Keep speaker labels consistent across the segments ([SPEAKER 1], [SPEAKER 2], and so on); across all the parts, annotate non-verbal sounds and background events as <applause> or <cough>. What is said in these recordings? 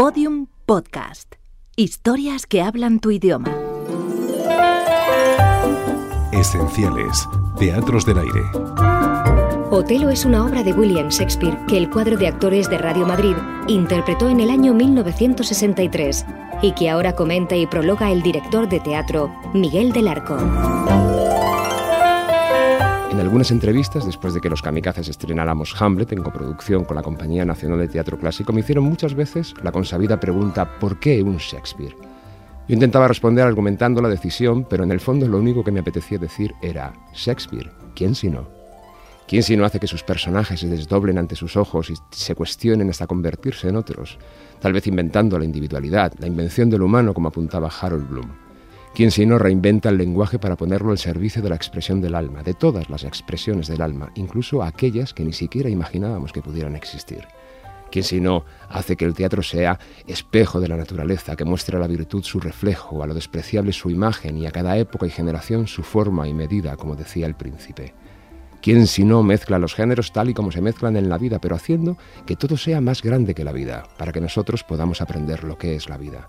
[SPEAKER 1] Podium Podcast. Historias que hablan tu idioma.
[SPEAKER 2] Esenciales. Teatros del aire.
[SPEAKER 3] Otelo es una obra de William Shakespeare que el cuadro de actores de Radio Madrid interpretó en el año 1963 y que ahora comenta y prologa el director de teatro Miguel del Arco.
[SPEAKER 4] Algunas entrevistas, después de que los kamikazes estrenáramos Hamlet en coproducción con la Compañía Nacional de Teatro Clásico, me hicieron muchas veces la consabida pregunta ¿por qué un Shakespeare? Yo intentaba responder argumentando la decisión, pero en el fondo lo único que me apetecía decir era Shakespeare, ¿quién si no? ¿Quién si no hace que sus personajes se desdoblen ante sus ojos y se cuestionen hasta convertirse en otros? Tal vez inventando la individualidad, la invención del humano, como apuntaba Harold Bloom. ¿Quién si no reinventa el lenguaje para ponerlo al servicio de la expresión del alma, de todas las expresiones del alma, incluso aquellas que ni siquiera imaginábamos que pudieran existir? ¿Quién si no hace que el teatro sea espejo de la naturaleza, que muestre a la virtud su reflejo, a lo despreciable su imagen y a cada época y generación su forma y medida, como decía el príncipe? ¿Quién si no mezcla los géneros tal y como se mezclan en la vida, pero haciendo que todo sea más grande que la vida, para que nosotros podamos aprender lo que es la vida?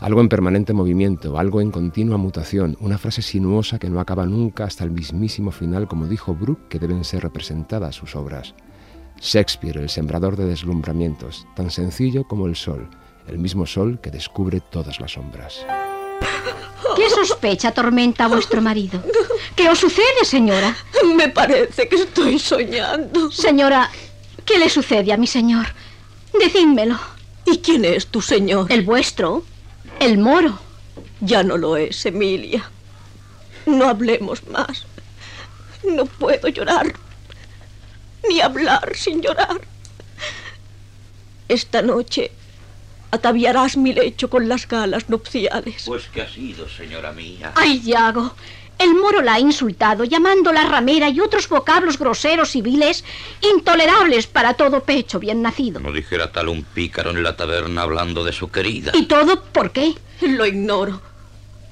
[SPEAKER 4] Algo en permanente movimiento, algo en continua mutación, una frase sinuosa que no acaba nunca hasta el mismísimo final, como dijo Brooke, que deben ser representadas sus obras. Shakespeare, el sembrador de deslumbramientos, tan sencillo como el sol, el mismo sol que descubre todas las sombras.
[SPEAKER 5] ¿Qué sospecha atormenta a vuestro marido? ¿Qué os sucede, señora?
[SPEAKER 6] Me parece que estoy soñando.
[SPEAKER 5] Señora, ¿qué le sucede a mi señor? Decídmelo.
[SPEAKER 6] ¿Y quién es tu señor?
[SPEAKER 5] El vuestro. El moro.
[SPEAKER 6] Ya no lo es, Emilia. No hablemos más. No puedo llorar. Ni hablar sin llorar. Esta noche ataviarás mi lecho con las galas nupciales.
[SPEAKER 7] Pues que ha sido, señora mía.
[SPEAKER 5] Ay, Yago. El moro la ha insultado, llamándola ramera y otros vocablos groseros y viles, intolerables para todo pecho bien nacido.
[SPEAKER 7] No dijera tal un pícaro en la taberna hablando de su querida.
[SPEAKER 5] ¿Y todo por qué?
[SPEAKER 6] Lo ignoro.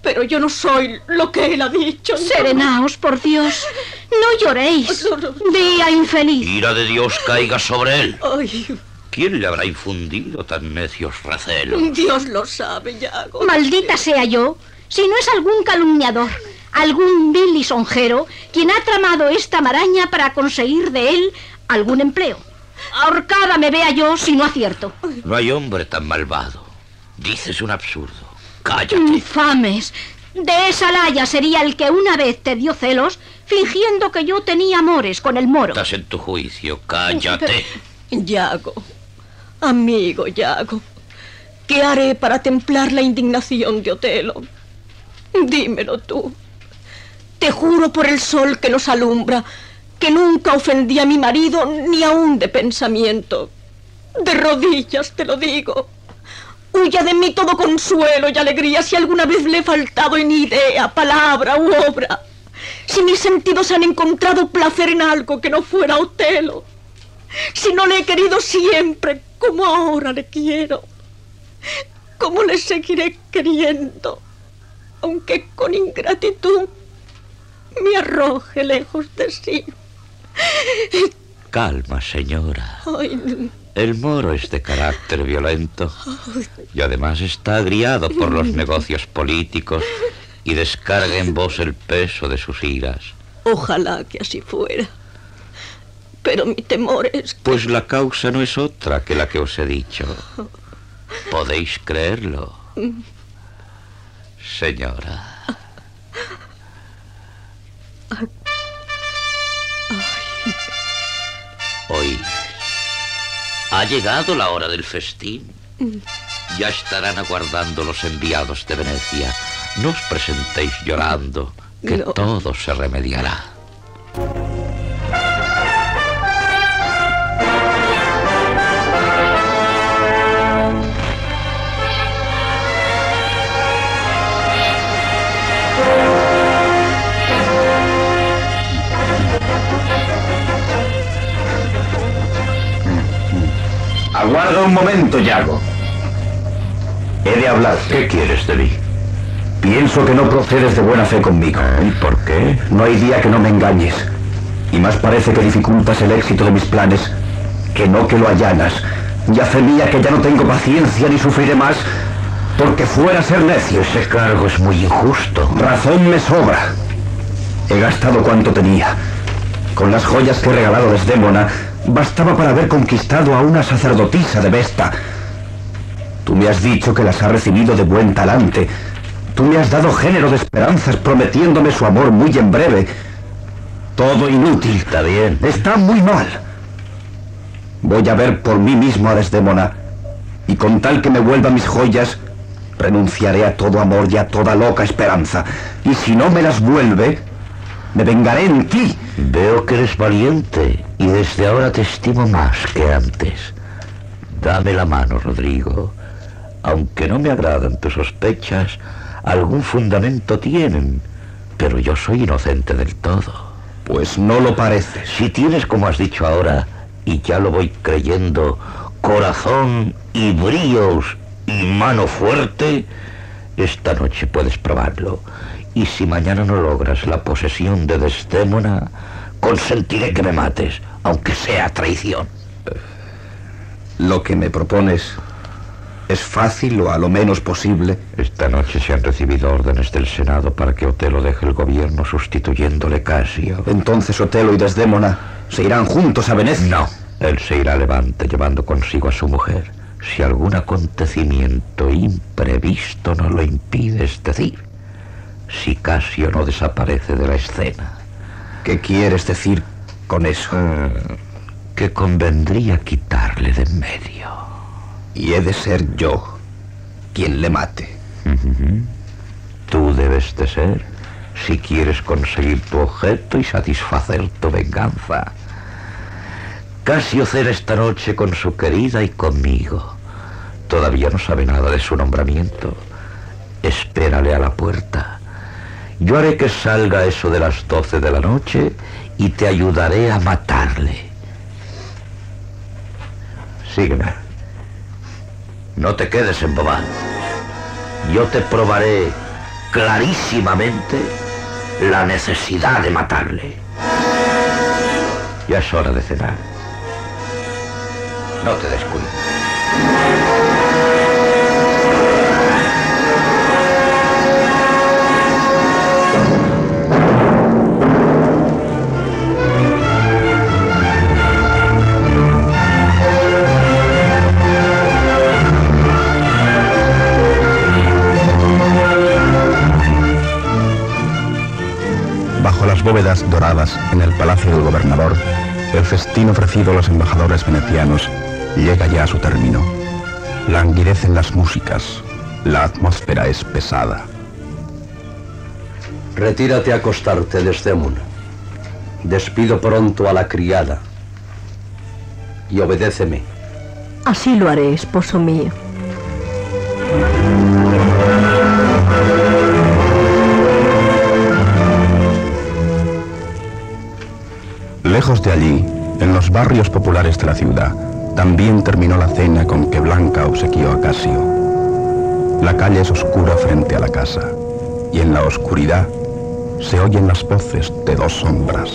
[SPEAKER 6] Pero yo no soy lo que él ha dicho.
[SPEAKER 5] Serenaos, por Dios. No lloréis. Día infeliz.
[SPEAKER 7] Ira de Dios caiga sobre él.
[SPEAKER 6] Ay,
[SPEAKER 7] ¿Quién le habrá infundido tan necios recelos?
[SPEAKER 6] Dios lo sabe, Yago.
[SPEAKER 5] Maldita sea yo, si no es algún calumniador, algún vil lisonjero, quien ha tramado esta maraña para conseguir de él algún empleo. Ahorcada me vea yo si no acierto.
[SPEAKER 7] No hay hombre tan malvado. Dices un absurdo. Cállate.
[SPEAKER 5] Infames. De esa laya sería el que una vez te dio celos, fingiendo que yo tenía amores con el moro.
[SPEAKER 7] Estás en tu juicio. Cállate. <laughs>
[SPEAKER 6] Yago. Amigo Yago. ¿Qué haré para templar la indignación de Otelo? Dímelo tú. Te juro por el sol que nos alumbra que nunca ofendí a mi marido ni aún de pensamiento. De rodillas te lo digo. Huya de mí todo consuelo y alegría si alguna vez le he faltado en idea, palabra u obra. Si mis sentidos han encontrado placer en algo que no fuera Otelo. Si no le he querido siempre como ahora le quiero. ¿Cómo le seguiré queriendo? Aunque con ingratitud me arroje lejos de sí.
[SPEAKER 7] Calma, señora.
[SPEAKER 6] Ay,
[SPEAKER 7] El moro es de carácter violento y además está agriado por los negocios políticos y descarga en vos el peso de sus iras.
[SPEAKER 6] ojalá que así fuera. Pero mi temor es que...
[SPEAKER 7] Pues la causa no es otra que la que os he dicho. ¿Podéis creerlo? Señora. Oís. Ha llegado la hora del festín. Ya estarán aguardando los enviados de Venecia. No os presentéis llorando, que
[SPEAKER 6] No.
[SPEAKER 7] todo se remediará.
[SPEAKER 8] Un momento, Yago. He de hablar.
[SPEAKER 7] ¿Qué quieres de mí?
[SPEAKER 8] Pienso que no procedes de buena fe conmigo.
[SPEAKER 7] ¿Y por qué?
[SPEAKER 8] No hay día que no me engañes. Y más parece que dificultas el éxito de mis planes que no que lo allanas, Y a fe mía que ya no tengo paciencia ni sufriré más porque fuera a ser necio.
[SPEAKER 7] Ese cargo es muy injusto.
[SPEAKER 8] Razón me sobra. He gastado cuanto tenía. Con las joyas que he regalado Desdémona, bastaba para haber conquistado a una sacerdotisa de Vesta. Tú me has dicho que las ha recibido de buen talante. Tú me has dado género de esperanzas prometiéndome su amor muy en breve. Todo inútil.
[SPEAKER 7] Está bien.
[SPEAKER 8] Está muy mal. Voy a ver por mí mismo a Desdémona. Y con tal que me vuelva mis joyas, renunciaré a todo amor y a toda loca esperanza. Y si no me las vuelve, me vengaré en ti.
[SPEAKER 7] Veo que eres valiente y desde ahora te estimo más que antes. Dame la mano, Rodrigo. Aunque no me agradan tus sospechas, algún fundamento tienen. Pero yo soy inocente del todo.
[SPEAKER 8] Pues no lo parece.
[SPEAKER 7] Si tienes, como has dicho ahora, y ya lo voy creyendo, corazón y bríos y mano fuerte, esta noche puedes probarlo. Y si mañana no logras la posesión de Desdémona, consentiré que me mates, aunque sea traición.
[SPEAKER 8] Lo que me propones es fácil o a lo menos posible.
[SPEAKER 7] Esta noche se han recibido órdenes del Senado para que Otelo deje el gobierno sustituyéndole Casio.
[SPEAKER 8] Entonces Otelo y Desdémona se irán juntos a Venecia.
[SPEAKER 7] No, él se irá a Levante llevando consigo a su mujer. Si algún acontecimiento imprevisto no lo impide, es decir, si Casio no desaparece de la escena.
[SPEAKER 8] ¿Qué quieres decir con eso?
[SPEAKER 7] Ah, que convendría quitarle de en medio.
[SPEAKER 8] Y he de ser yo quien le mate.
[SPEAKER 7] Tú debes de ser si quieres conseguir tu objeto y satisfacer tu venganza. Casio cena esta noche con su querida y conmigo. Todavía no sabe nada de su nombramiento. Espérale a la puerta. Yo haré que salga eso de las doce de la noche y te ayudaré a matarle. Sígueme. No te quedes embobado. Yo te probaré clarísimamente la necesidad de matarle. Ya es hora de cenar. No te descuides.
[SPEAKER 9] Bajo las bóvedas doradas en el palacio del gobernador, el festín ofrecido a los embajadores venecianos llega ya a su término. Languidecen las músicas, la atmósfera es pesada.
[SPEAKER 10] Retírate a acostarte, Desdémona. Despido pronto a la criada. Y obedéceme.
[SPEAKER 6] Así lo haré, esposo mío.
[SPEAKER 9] Lejos de allí, en los barrios populares de la ciudad, también terminó la cena con que Blanca obsequió a Casio. La calle es oscura frente a la casa, y en la oscuridad se oyen las voces de dos sombras.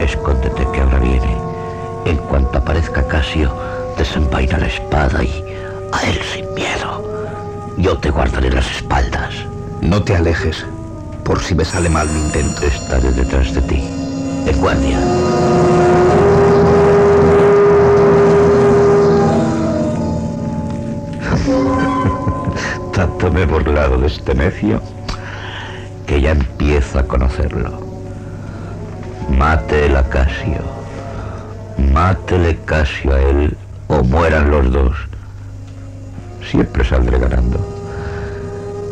[SPEAKER 7] Escóndete que ahora viene. En cuanto aparezca Casio, desenvaina la espada y a él sin miedo. Yo te guardaré las espaldas.
[SPEAKER 8] No te alejes, por si me sale mal mi intento.
[SPEAKER 7] Estaré detrás de ti. En guardia. <laughs> Tanto me he burlado de este necio que ya empiezo a conocerlo. Mate el a Casio. Mátele Casio a él o mueran los dos. Siempre saldré ganando.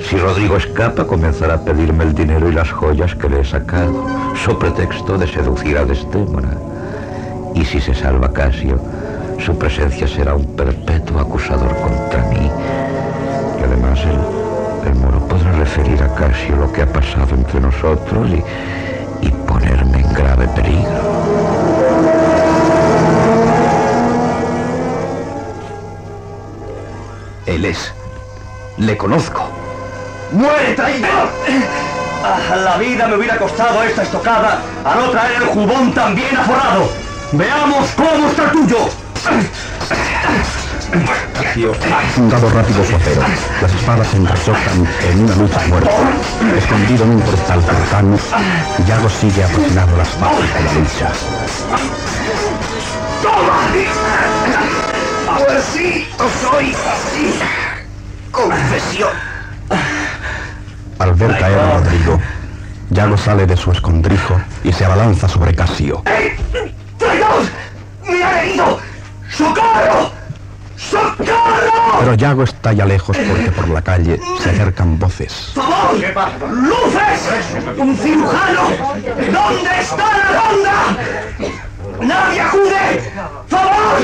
[SPEAKER 7] Si Rodrigo escapa, comenzará a pedirme el dinero y las joyas que le he sacado, so pretexto de seducir a Desdémona. Y si se salva Casio, su presencia será un perpetuo acusador contra mí. Y además el, el moro podrá referir a Casio lo que ha pasado entre nosotros y, y ponerme en grave peligro.
[SPEAKER 8] Él es. Le conozco. ¡Muere, traidor! Ah, la vida me hubiera costado esta estocada a no traer el jubón también aforrado. Veamos cómo está tuyo.
[SPEAKER 9] Ha fundado rápido su acero. Las espadas se entrechocan en una lucha muerta. Escondido en un portal cercano, Yago sigue apasionado las bases de la lucha.
[SPEAKER 8] ¡Toma! Ahora sí, soy así. Confesión.
[SPEAKER 9] Al ver caer a Rodrigo, Yago sale de su escondrijo y se abalanza sobre Casio.
[SPEAKER 8] ¡Eh! ¡Traidor! ¡Me ha herido! ¡Socorro! ¡Socorro!
[SPEAKER 9] Pero Yago está ya lejos porque por la calle se acercan voces.
[SPEAKER 8] ¡Favor! ¡Luces! ¡Un cirujano! ¿Dónde está la ronda? ¡Nadie acude! ¡Favor!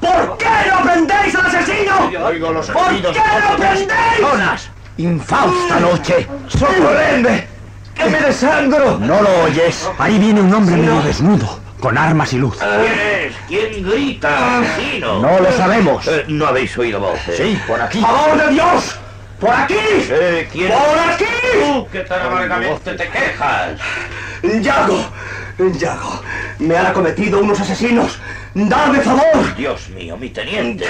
[SPEAKER 8] ¿Por qué no prendéis al asesino? ¿Por qué no prendéis?
[SPEAKER 11] ¡Infausta noche!
[SPEAKER 8] ¡Socorredme! ¡Que me desangro!
[SPEAKER 11] ¿No lo oyes? Ahí viene un hombre medio desnudo, con armas y luz.
[SPEAKER 7] ¿Quién es? ¿Quién grita? Asesino.
[SPEAKER 11] No lo sabemos.
[SPEAKER 7] Eh, no habéis oído voces.
[SPEAKER 11] Sí, por aquí.
[SPEAKER 8] ¡Favor de Dios! ¡Por aquí!
[SPEAKER 7] Eh, ¿quién
[SPEAKER 8] ¡Por aquí!
[SPEAKER 7] Tú que tan amargamente te quejas.
[SPEAKER 8] Yago, Yago, me han acometido unos asesinos. ¡Dame favor!
[SPEAKER 7] Dios mío, mi teniente.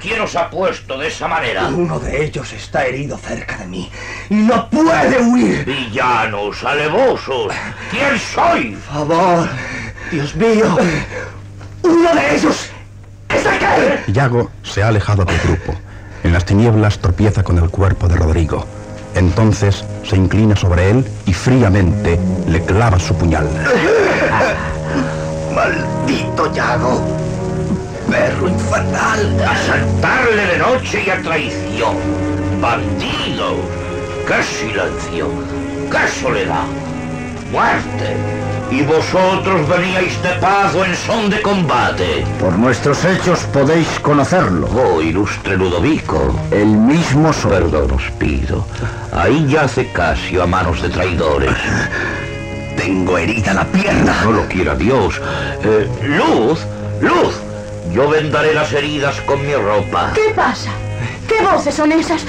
[SPEAKER 7] ¿Quién os ha puesto de esa manera?
[SPEAKER 8] Uno de ellos está herido cerca de mí y no puede huir.
[SPEAKER 7] Villanos, alevosos. ¿Quién soy?
[SPEAKER 8] Favor, Dios mío. Uno de ellos es aquel.
[SPEAKER 9] Yago se ha alejado del grupo. En las tinieblas tropieza con el cuerpo de Rodrigo. Entonces se inclina sobre él y fríamente le clava su puñal. <laughs>
[SPEAKER 8] Maldito Yago. Perro infernal.
[SPEAKER 7] Asaltarle de noche y a traición. Bandido. ¡Qué silencio! ¡Qué soledad! ¡Muerte! Y vosotros veníais de paz o en son de combate.
[SPEAKER 11] Por nuestros hechos podéis conocerlo.
[SPEAKER 7] Oh, ilustre Ludovico.
[SPEAKER 11] El mismo soy.
[SPEAKER 7] Perdón os pido. Ahí yace Casio a manos de traidores. <laughs>
[SPEAKER 8] Tengo herida la pierna.
[SPEAKER 7] No lo quiera Dios. Eh, luz, luz. Yo vendaré las heridas con mi ropa.
[SPEAKER 6] ¿Qué pasa? ¿Qué voces son esas?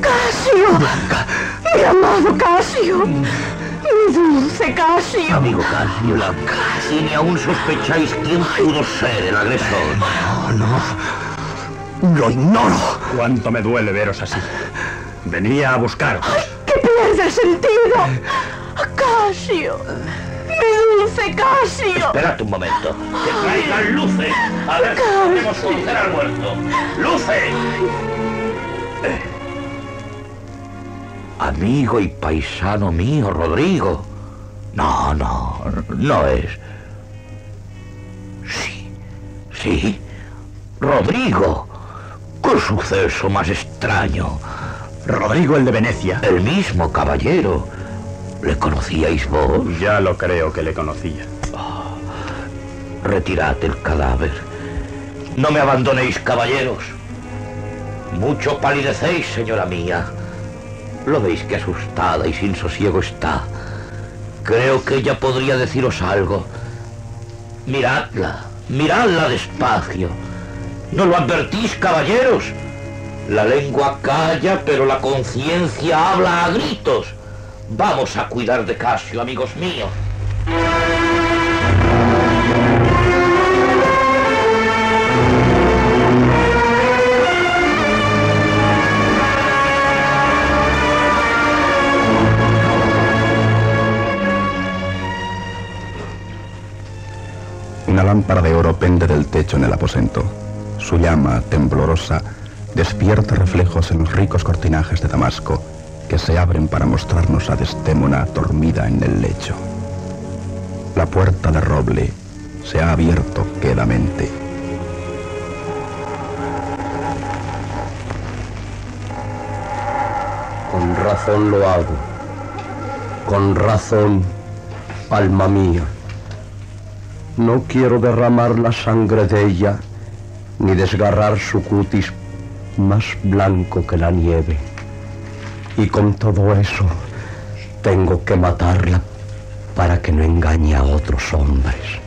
[SPEAKER 6] ¡Casio! ¡Mi amado Casio! ¡Mi dulce Casio!
[SPEAKER 7] Amigo Casio, la ni aún sospecháis quién pudo ser el agresor.
[SPEAKER 8] No, no. Lo ignoro.
[SPEAKER 11] Cuánto me duele veros así. Venía a buscaros.
[SPEAKER 6] ¡Que pierde el sentido! ¡Casio! ¡Mi dulce Casio!
[SPEAKER 7] Esperad un momento. Que traigan luces. A ver si podemos conocer al muerto. ¡Luces! Eh. Amigo y paisano mío, Rodrigo. No, no, no es. Sí, sí. Rodrigo. ¿Qué suceso más extraño?
[SPEAKER 11] Rodrigo el de Venecia.
[SPEAKER 7] El mismo caballero. ¿Le conocíais vos?
[SPEAKER 11] Ya lo creo que le conocía.
[SPEAKER 7] Retirad el cadáver. No me abandonéis, caballeros. Mucho palidecéis, señora mía. ¿Lo veis que asustada y sin sosiego está? Creo que ella podría deciros algo. Miradla, miradla despacio. ¿No lo advertís, caballeros? La lengua calla, pero la conciencia habla a gritos. Vamos a cuidar de Casio, amigos míos.
[SPEAKER 9] Lámpara de oro pende del techo en el aposento. Su llama, temblorosa, despierta reflejos en los ricos cortinajes de Damasco que se abren para mostrarnos a Destémona dormida en el lecho. La puerta de roble se ha abierto quedamente.
[SPEAKER 10] Con razón lo hago. Con razón, alma mía. No quiero derramar la sangre de ella, ni desgarrar su cutis más blanco que la nieve. Y con todo eso, tengo que matarla para que no engañe a otros hombres.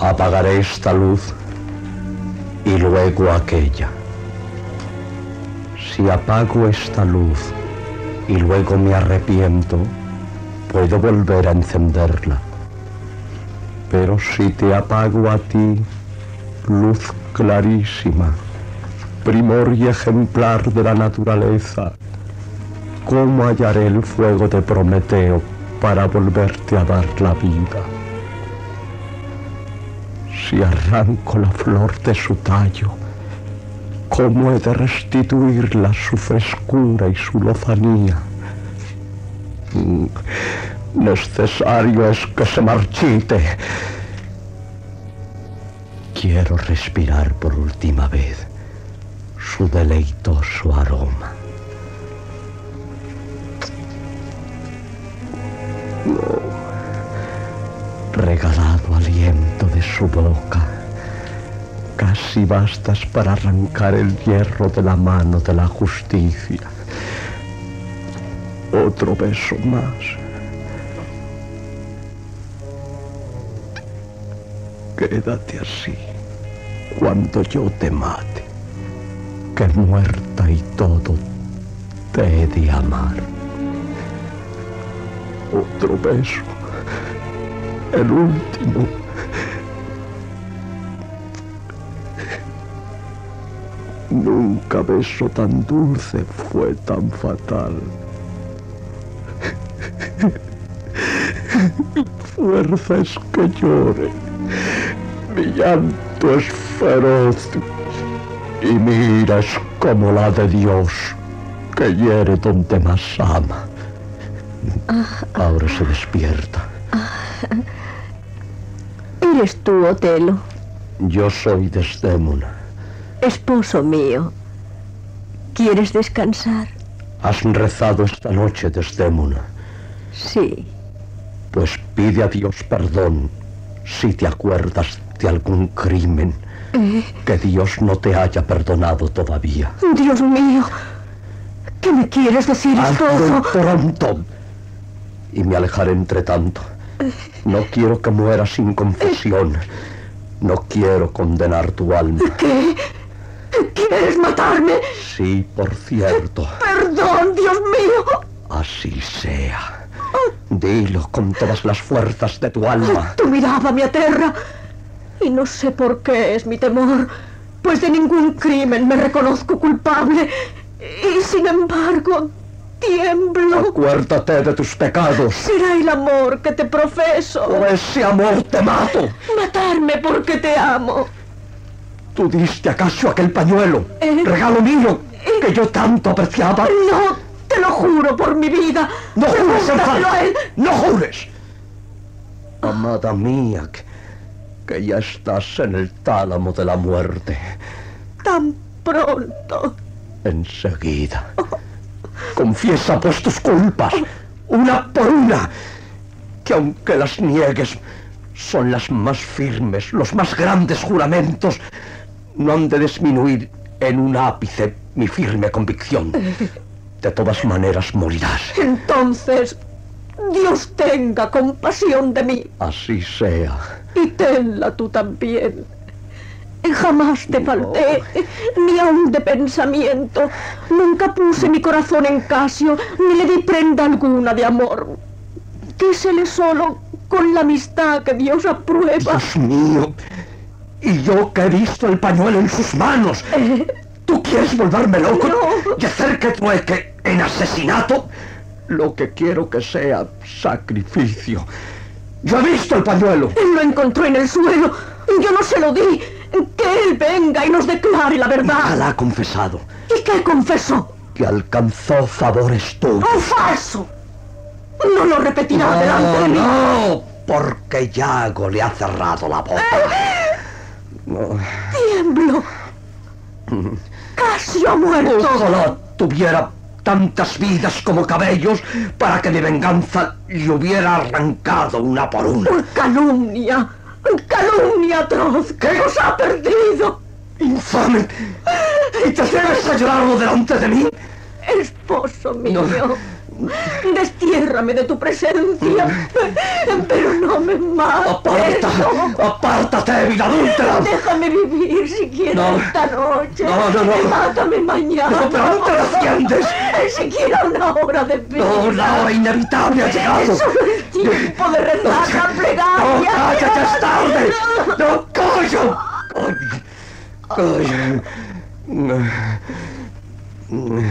[SPEAKER 10] Apagaré esta luz y luego aquella. Si apago esta luz y luego me arrepiento, puedo volver a encenderla. Pero si te apago a ti, luz clarísima, primor y ejemplar de la naturaleza, ¿cómo hallaré el fuego de Prometeo para volverte a dar la vida? Si arranco la flor de su tallo, ¿cómo he de restituirla su frescura y su lozanía? Necesario es que se marchite. Quiero respirar por última vez su deleitoso aroma. Regalado aliento de su boca, casi bastas para arrancar el hierro de la mano de la justicia. Otro beso más. Quédate así cuando yo te mate, que muerta y todo te he de amar. Otro beso, el último. Nunca beso tan dulce fue tan fatal. Fuerza es que llore. Llanto es feroz. Y mira es como la de Dios, que hiere donde más ama. Ahora se despierta.
[SPEAKER 6] ¿Eres tú, Otelo?
[SPEAKER 10] Yo soy Desdémona.
[SPEAKER 6] Esposo mío. ¿Quieres descansar?
[SPEAKER 10] ¿Has rezado esta noche, Desdémona?
[SPEAKER 6] Sí.
[SPEAKER 10] Pues pide a Dios perdón si te acuerdas de algún crimen
[SPEAKER 6] Eh,
[SPEAKER 10] que Dios no te haya perdonado todavía.
[SPEAKER 6] Dios mío. ¿Qué me quieres decir,
[SPEAKER 10] Hazlo pronto. Y me alejaré entre tanto. No quiero que mueras sin confesión. No quiero condenar tu alma.
[SPEAKER 6] ¿Qué? ¿Quieres matarme?
[SPEAKER 10] Sí, por cierto.
[SPEAKER 6] Perdón, Dios mío.
[SPEAKER 10] Así sea. Dilo con todas las fuerzas de tu alma.
[SPEAKER 6] Tu mirada me aterra. Y no sé por qué es mi temor, pues de ningún crimen me reconozco culpable. Y sin embargo, tiemblo.
[SPEAKER 10] Acuérdate de tus pecados.
[SPEAKER 6] Será el amor que te profeso.
[SPEAKER 10] Por ese amor te mato.
[SPEAKER 6] Matarme porque te amo.
[SPEAKER 10] Tú diste acaso aquel pañuelo,
[SPEAKER 6] Eh.
[SPEAKER 10] regalo mío, que yo tanto apreciaba.
[SPEAKER 6] No, te lo juro por mi vida.
[SPEAKER 10] No jures,
[SPEAKER 6] Pregúntaselo a él.
[SPEAKER 10] Enfant, no jures. Amada mía, que, que ya estás en el tálamo de la muerte.
[SPEAKER 6] Tan pronto.
[SPEAKER 10] Enseguida. Confiesa pues tus culpas, una por una, que aunque las niegues, son las más firmes, los más grandes juramentos, no han de disminuir en un ápice mi firme convicción. De todas maneras morirás.
[SPEAKER 6] Entonces, Dios tenga compasión de mí
[SPEAKER 10] Así sea.
[SPEAKER 6] Y tenla tú también. Jamás te falté, ni aun de pensamiento. Nunca puse mi corazón en Casio, ni le di prenda alguna de amor. Quísele solo con la amistad que Dios aprueba.
[SPEAKER 10] Dios mío. Y yo que he visto el pañuelo en sus manos. ¿Tú quieres volverme loco?
[SPEAKER 6] No.
[SPEAKER 10] ¿Y hacer que trueque en asesinato? Lo que quiero que sea sacrificio. Yo he visto el pañuelo.
[SPEAKER 6] Él lo encontró en el suelo. Yo no se lo di. Que él venga y nos declare la
[SPEAKER 10] Ya
[SPEAKER 6] verdad.
[SPEAKER 10] la ha confesado.
[SPEAKER 6] ¿Y qué confesó?
[SPEAKER 10] Que alcanzó favores tuyos.
[SPEAKER 6] ¡Un falso! No lo repetirá delante de mí.
[SPEAKER 10] no, porque Yago le ha cerrado la boca. No.
[SPEAKER 6] Tiemblo. Casi ha muerto.
[SPEAKER 10] Ojalá tuviera tantas vidas como cabellos para que mi venganza le hubiera arrancado una por una.
[SPEAKER 6] Calumnia. Calumnia atroz que nos ha perdido.
[SPEAKER 10] ¡Infame! ¿Y te atreves a llorarlo delante de mí?
[SPEAKER 6] Esposo mío. Destiérrame de tu presencia. Pero no me mates.
[SPEAKER 10] ¡Aparta! ¡Apártate, vida adúltera!
[SPEAKER 6] Déjame vivir siquiera
[SPEAKER 10] No.
[SPEAKER 6] esta noche.
[SPEAKER 10] No, no, no.
[SPEAKER 6] Mátame mañana.
[SPEAKER 10] No, pero no te defiendes.
[SPEAKER 6] Siquiera una hora de vida.
[SPEAKER 10] No, la hora inevitable ha llegado.
[SPEAKER 6] Solo el tiempo de rezar la
[SPEAKER 10] No,
[SPEAKER 6] plegaria.
[SPEAKER 10] cállate, es tarde. No. Coño.
[SPEAKER 5] ¡Abrid, señor! ¡Abrid!
[SPEAKER 10] ¿Quién, quién llama? Estará muerta. En medio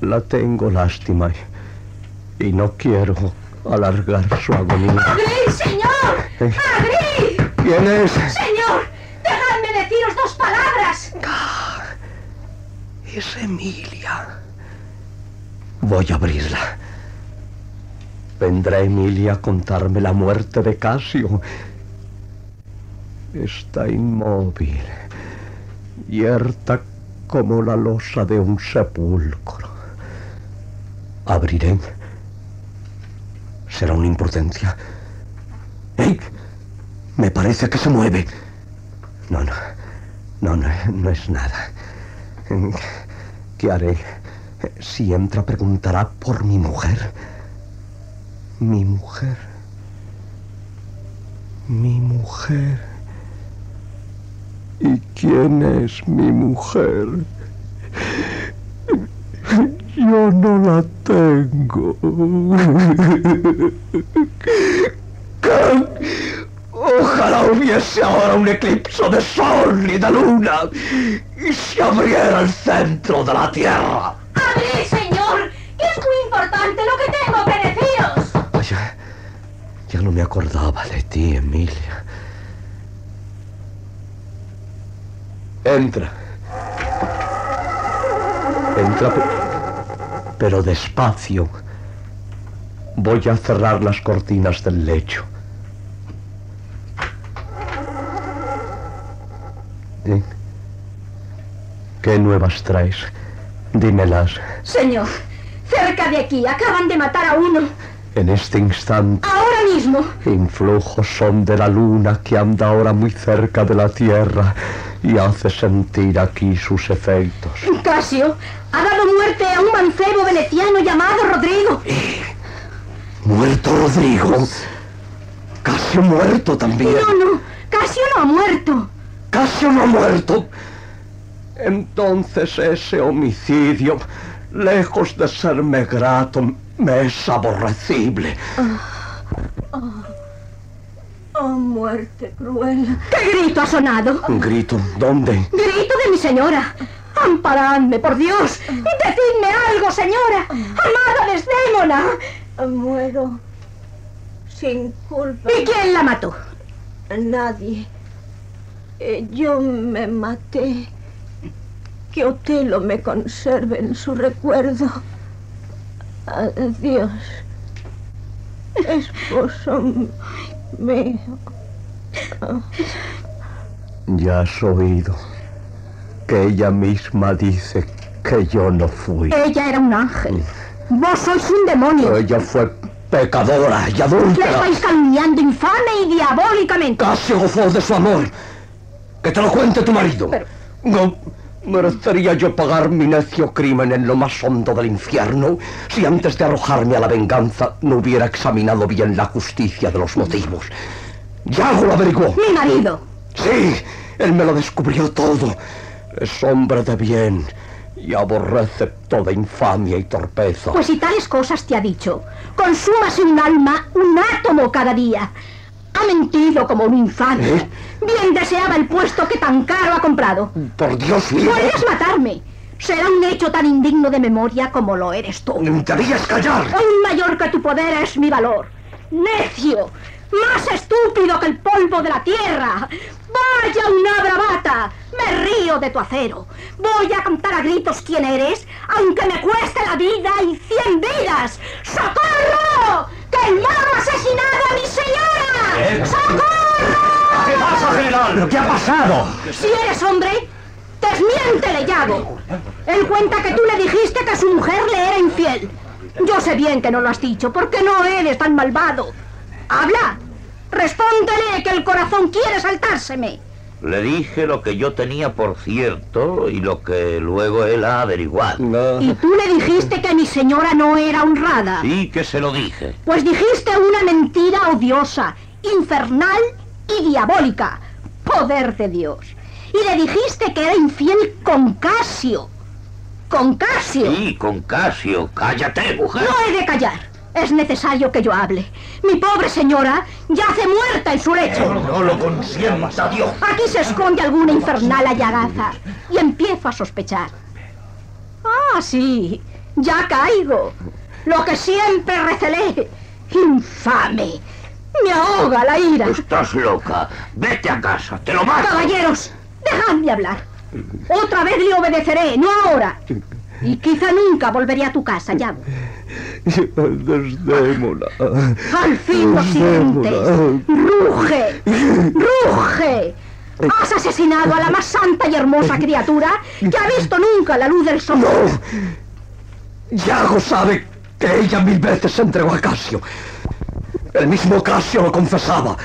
[SPEAKER 10] la tengo lástima y, y no quiero alargar su agonía.
[SPEAKER 5] ¡Abrid, señor!
[SPEAKER 10] Eh,
[SPEAKER 5] ¡Abrid!
[SPEAKER 10] ¿Quién es?
[SPEAKER 5] ¡Señor! ¡Dejadme deciros dos palabras!
[SPEAKER 10] Es Emilia. Voy a abrirla. Vendrá Emilia a contarme la muerte de Casio. Está inmóvil, yerta como la losa de un sepulcro. Abriré. Será una imprudencia. ¡Ey! Me parece que se mueve. No, no. No, no, no es nada. ¿Qué haré? Si entra, preguntará por mi mujer. Mi mujer. Mi mujer. ¿Y quién es mi mujer? Yo no la tengo. Ojalá hubiese ahora un eclipse de sol y de luna y se abriera el centro de la tierra.
[SPEAKER 5] ¡Abrid, señor! Que es muy importante lo que tengo que deciros.
[SPEAKER 10] Vaya, ya no me acordaba de ti, Emilia. Entra. Entra, pe- pero despacio. Voy a cerrar las cortinas del lecho. ¿Eh? ¿Qué nuevas traes? Dímelas.
[SPEAKER 5] Señor, cerca de aquí acaban de matar a uno.
[SPEAKER 10] En este instante,
[SPEAKER 5] Ahora mismo.
[SPEAKER 10] influjos son de la luna que anda ahora muy cerca de la tierra y hace sentir aquí sus efectos.
[SPEAKER 5] Casio ha dado muerte a un mancebo veneciano llamado Rodrigo.
[SPEAKER 10] ¿Muerto Rodrigo? Casio muerto también.
[SPEAKER 5] No, no, Casio no ha muerto.
[SPEAKER 10] Casio no ha muerto. Entonces ese homicidio, lejos de serme grato, me es aborrecible.
[SPEAKER 6] Oh, muerte cruel.
[SPEAKER 5] ¿Qué grito ha sonado?
[SPEAKER 10] Un grito, ¿dónde?
[SPEAKER 5] Grito de mi señora. Amparadme, por Dios. Decidme algo, señora. Amada Desdémona.
[SPEAKER 6] Muero sin culpa.
[SPEAKER 5] ¿Y quién la mató?
[SPEAKER 6] Nadie. Eh, yo me maté. Que Otelo me conserve en su recuerdo. Adiós. Esposo mío.
[SPEAKER 10] Ya has oído que ella misma dice que yo no fui.
[SPEAKER 5] Ella era un ángel. Vos sois un demonio.
[SPEAKER 10] Ella fue pecadora y
[SPEAKER 5] La
[SPEAKER 10] adúltera.
[SPEAKER 5] estáis calumniando infame y diabólicamente.
[SPEAKER 10] Casi gozó de su amor. Que te lo cuente tu marido. No merecería yo pagar mi necio crimen en lo más hondo del infierno si antes de arrojarme a la venganza no hubiera examinado bien la justicia de los motivos. Yago lo averiguó.
[SPEAKER 5] Mi marido.
[SPEAKER 10] Sí, él me lo descubrió todo. Es hombre de bien y aborrece toda infamia y torpeza.
[SPEAKER 5] Pues si tales cosas te ha dicho, consúmase un alma, un átomo cada día. Ha mentido como un infame.
[SPEAKER 10] ¿Eh?
[SPEAKER 5] Bien deseaba el puesto que tan caro ha comprado.
[SPEAKER 10] Por Dios mío.
[SPEAKER 5] Podrías matarme. Será un hecho tan indigno de memoria como lo eres tú.
[SPEAKER 10] Debías callar.
[SPEAKER 5] Aún mayor que tu poder es mi valor. Necio. Más estúpido que el polvo de la tierra. Vaya una bravata. Me río de tu acero. Voy a contar a gritos quién eres, aunque me cueste la vida y cien vidas. ¡Socorro! ¡Que el mago
[SPEAKER 11] casado.
[SPEAKER 5] Si eres hombre, desmiéntele, Yago. Él cuenta que tú le dijiste que su mujer le era infiel. Yo sé bien que no lo has dicho, porque no eres tan malvado. Habla. Respóndele que el corazón quiere saltárseme.
[SPEAKER 7] Le dije lo que yo tenía por cierto y lo que luego él ha averiguado.
[SPEAKER 5] Y tú le dijiste que mi señora no era honrada.
[SPEAKER 7] Sí que se lo dije.
[SPEAKER 5] Pues dijiste una mentira odiosa, infernal y diabólica. Poder de Dios. Y le dijiste que era infiel con Casio. Con Casio.
[SPEAKER 7] Sí, con Casio. Cállate, mujer.
[SPEAKER 5] No he de callar. Es necesario que yo hable. Mi pobre señora yace muerta en su lecho.
[SPEAKER 7] No lo consienta, Dios.
[SPEAKER 5] Aquí se esconde alguna infernal allagaza. Y empiezo a sospechar. Ah, sí. Ya caigo. Lo que siempre recelé. Infame. Me ahoga la ira.
[SPEAKER 7] Estás loca. Vete a casa. Te lo mato.
[SPEAKER 5] Caballeros, dejadme hablar. Otra vez le obedeceré, no ahora. Y quizá nunca volveré a tu casa, ya.
[SPEAKER 10] Desdémona.
[SPEAKER 5] Al fin lo sientes. Ruge, ruge. Has asesinado a la más santa y hermosa criatura que ha visto nunca la luz del sol.
[SPEAKER 10] Yago sabe que ella mil veces se entregó a Casio. El mismo Casio lo confesaba.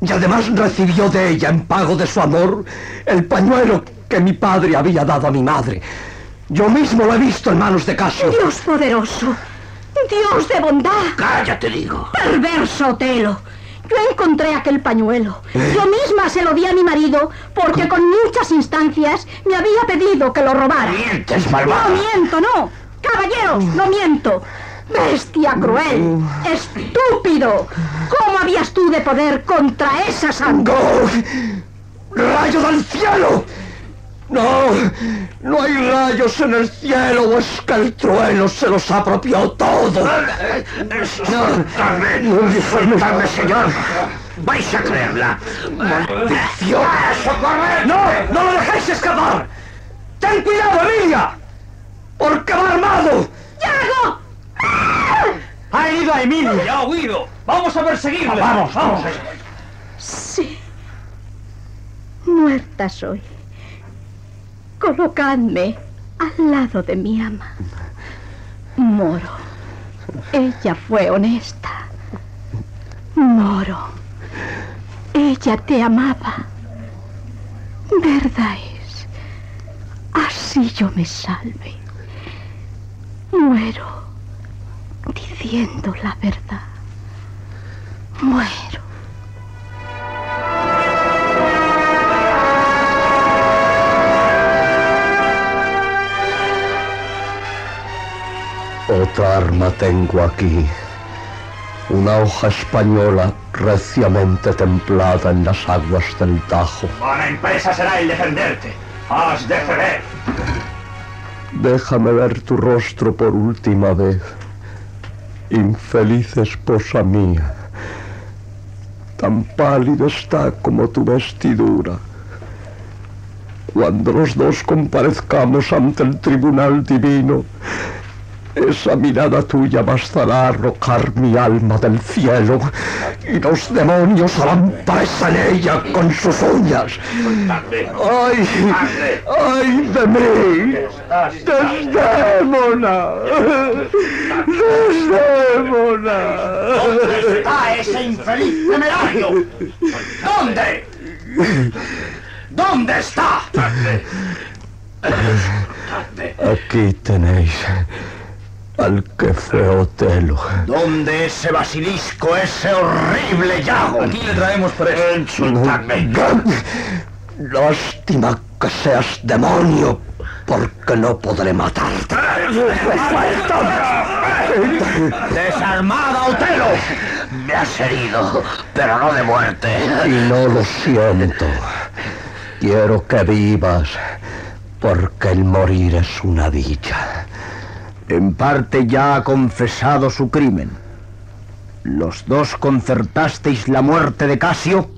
[SPEAKER 10] Y además recibió de ella, en pago de su amor, el pañuelo que mi padre había dado a mi madre. Yo mismo lo he visto en manos de Casio.
[SPEAKER 5] Dios poderoso. Dios de bondad.
[SPEAKER 7] Cállate, digo.
[SPEAKER 5] Perverso Otelo. Yo encontré aquel pañuelo. Yo misma se lo di a mi marido porque con muchas instancias me había pedido que lo robara.
[SPEAKER 7] Mientes, malvada.
[SPEAKER 5] No miento, no. Caballeros, no miento. Bestia cruel. Estúpido. ¿Cómo habías tú de poder contra esa sangre?
[SPEAKER 10] ¡Rayo del cielo! No, no hay rayos en el cielo, o es que el trueno se los apropió todo.
[SPEAKER 7] Soltadme, soltadme, señor. Vais a creerla.
[SPEAKER 10] ¡Maldición! ¡No! ¡No lo dejéis escapar! ¡Ten cuidado, Emilia! ¡Porque va armado!
[SPEAKER 5] ¡Yago!
[SPEAKER 11] Ha herido a Emilia. Ya ha huido. Vamos a perseguirle. Vamos, vamos.
[SPEAKER 5] Sí. Muerta soy. Colocadme al lado de mi ama. Moro. Ella fue honesta. Moro. Ella te amaba. Verdad es. Así yo me salve. Muero diciendo la verdad. Muero.
[SPEAKER 10] Otra arma tengo aquí. Una hoja española reciamente templada en las aguas del Tajo.
[SPEAKER 11] Buena empresa será el defenderte. Has de ceder.
[SPEAKER 10] Déjame ver tu rostro por última vez. Infeliz esposa mía. Tan pálido está como tu vestidura. Cuando los dos comparezcamos ante el tribunal divino, esa mirada tuya bastará a arrojar mi alma del cielo y los demonios harán presa en ella con sus uñas. ¡Ay! ¡Ay de mí! ¡Desdémona! ¡Desdémona!
[SPEAKER 11] ¿Dónde está ese infeliz temerario? ¿Dónde? ¿Dónde está?
[SPEAKER 10] Aquí tenéis al que fue Otelo.
[SPEAKER 11] ¿Dónde ese basilisco, ese horrible Yago? Aquí le traemos preso. Insultadme. <laughs>
[SPEAKER 10] Lástima que seas demonio, porque no podré matarte. <laughs>
[SPEAKER 7] ¡Desarmada, Otelo! Me has herido, pero no de muerte.
[SPEAKER 10] Y no lo siento. Quiero que vivas, porque el morir es una dicha.
[SPEAKER 12] En parte ya ha confesado su crimen. ¿Los dos concertasteis la muerte de Casio?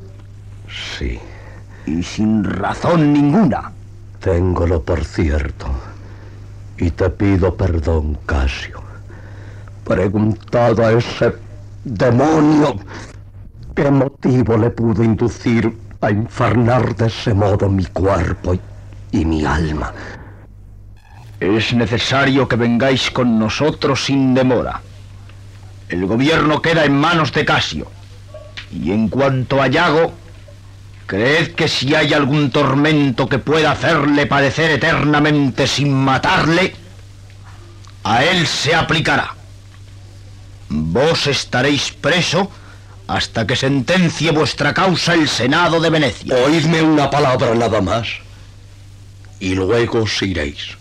[SPEAKER 10] Sí.
[SPEAKER 12] Y sin razón ninguna.
[SPEAKER 10] Téngolo por cierto. Y te pido perdón, Casio. Preguntado a ese demonio qué motivo le pudo inducir a infernar de ese modo mi cuerpo y, mi alma.
[SPEAKER 12] Es necesario que vengáis con nosotros sin demora. El gobierno queda en manos de Casio. Y en cuanto a Yago, creed que si hay algún tormento que pueda hacerle padecer eternamente sin matarle, a él se aplicará. Vos estaréis preso hasta que sentencie vuestra causa el Senado de Venecia.
[SPEAKER 10] Oídme una palabra nada más y luego os iréis.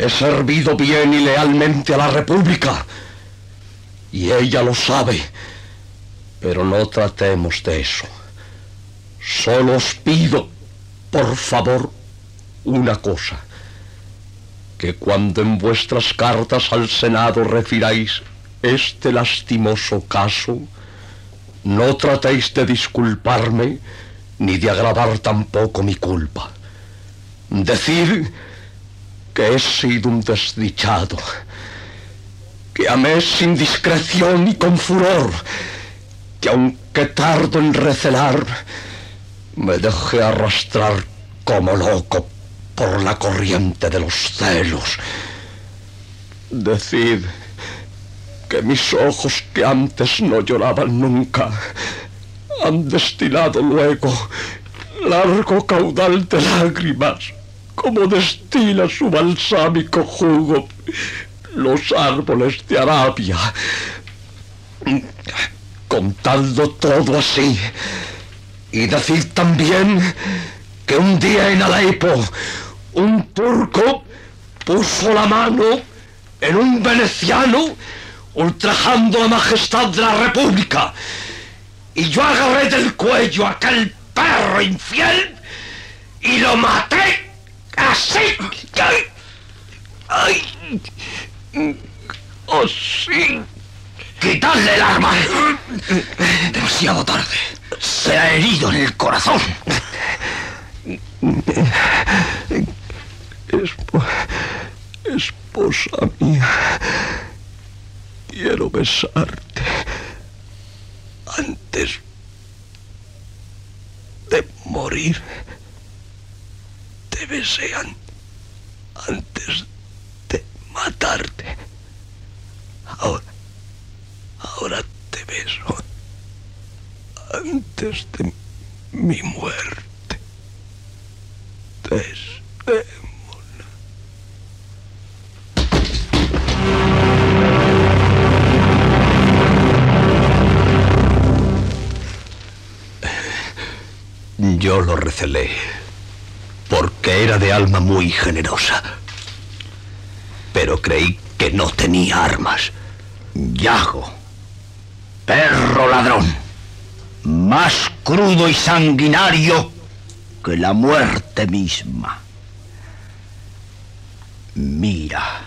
[SPEAKER 10] He servido bien y lealmente a la República y ella lo sabe, pero no tratemos de eso. Solo os pido, por favor, una cosa que cuando en vuestras cartas al Senado refiráis este lastimoso caso, no tratéis de disculparme ni de agravar tampoco mi culpa. Decid que he sido un desdichado, que amé sin discreción y con furor, que aunque tardo en recelar, me dejé arrastrar como loco por la corriente de los celos. Decid que mis ojos que antes no lloraban nunca han destilado luego largo caudal de lágrimas, como destila su balsámico jugo los árboles de Arabia. Contando todo así, y decid también que un día en Alepo un turco puso la mano en un veneciano ultrajando la majestad de la República. Y yo agarré del cuello a aquel perro infiel y lo maté así. ¡Ay! ¡Oh, sí! ¡Quitadle el arma! Demasiado tarde. Se ha herido en el corazón. esposa mía, quiero besarte antes de morir. Te antes de matarte. Ahora, ahora te beso antes de mi muerte. Desdémona. Yo lo recelé, porque era de alma muy generosa. Pero creí que no tenía armas. Yago, perro ladrón, más crudo y sanguinario que la muerte misma. Mira,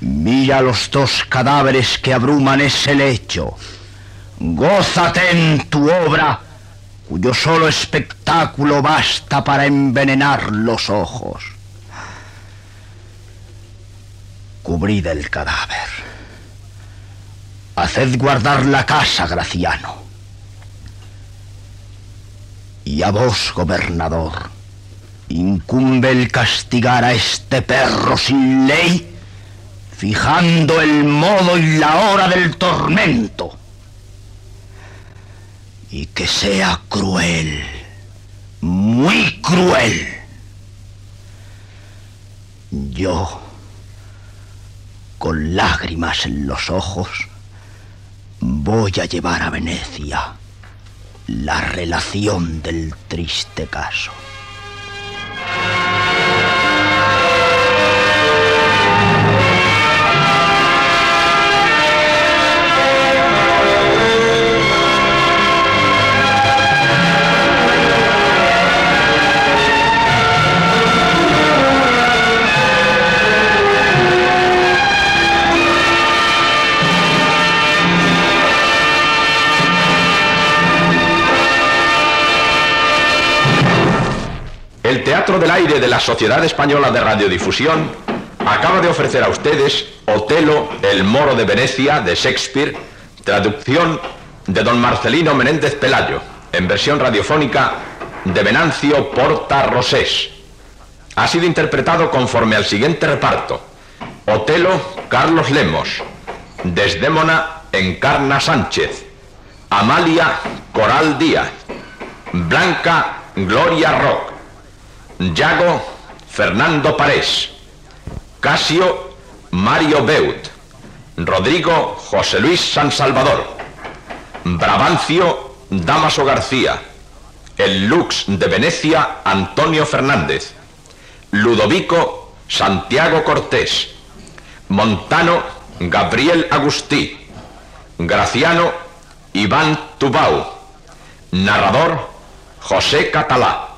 [SPEAKER 10] mira los dos cadáveres que abruman ese lecho. Gózate en tu obra, cuyo solo espectáculo basta para envenenar los ojos. Cubrid el cadáver. Haced guardar la casa, Graciano. Y a vos, gobernador, incumbe el castigar a este perro sin ley, fijando el modo y la hora del tormento. Y que sea cruel, muy cruel. Yo, con lágrimas en los ojos, voy a llevar a Venecia la relación del triste caso.
[SPEAKER 13] Del Aire de la Sociedad Española de Radiodifusión acaba de ofrecer a ustedes Otelo, el moro de Venecia, de Shakespeare, traducción de don Marcelino Menéndez Pelayo, en versión radiofónica de Venancio Porta Rosés. Ha sido interpretado conforme al siguiente reparto. Otelo, Carlos Lemos. Desdémona, Encarna Sánchez. Amalia, Coral Díaz. Blanca, Gloria Rock. Yago, Fernando Parés. Casio, Mario Beut. Rodrigo, José Luis San Salvador. Brabancio, Damaso García. El Lux de Venecia, Antonio Fernández. Ludovico, Santiago Cortés. Montano, Gabriel Agustí. Graciano, Iván Tubau. Narrador, José Catalá.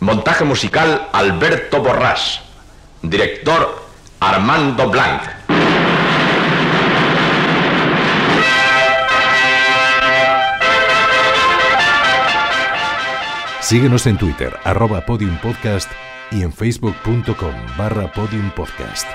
[SPEAKER 13] Montaje musical, Alberto Borrás. Director, Armando Blanc.
[SPEAKER 2] Síguenos en Twitter, arroba podiumpodcast y en facebook.com barra podiumpodcast.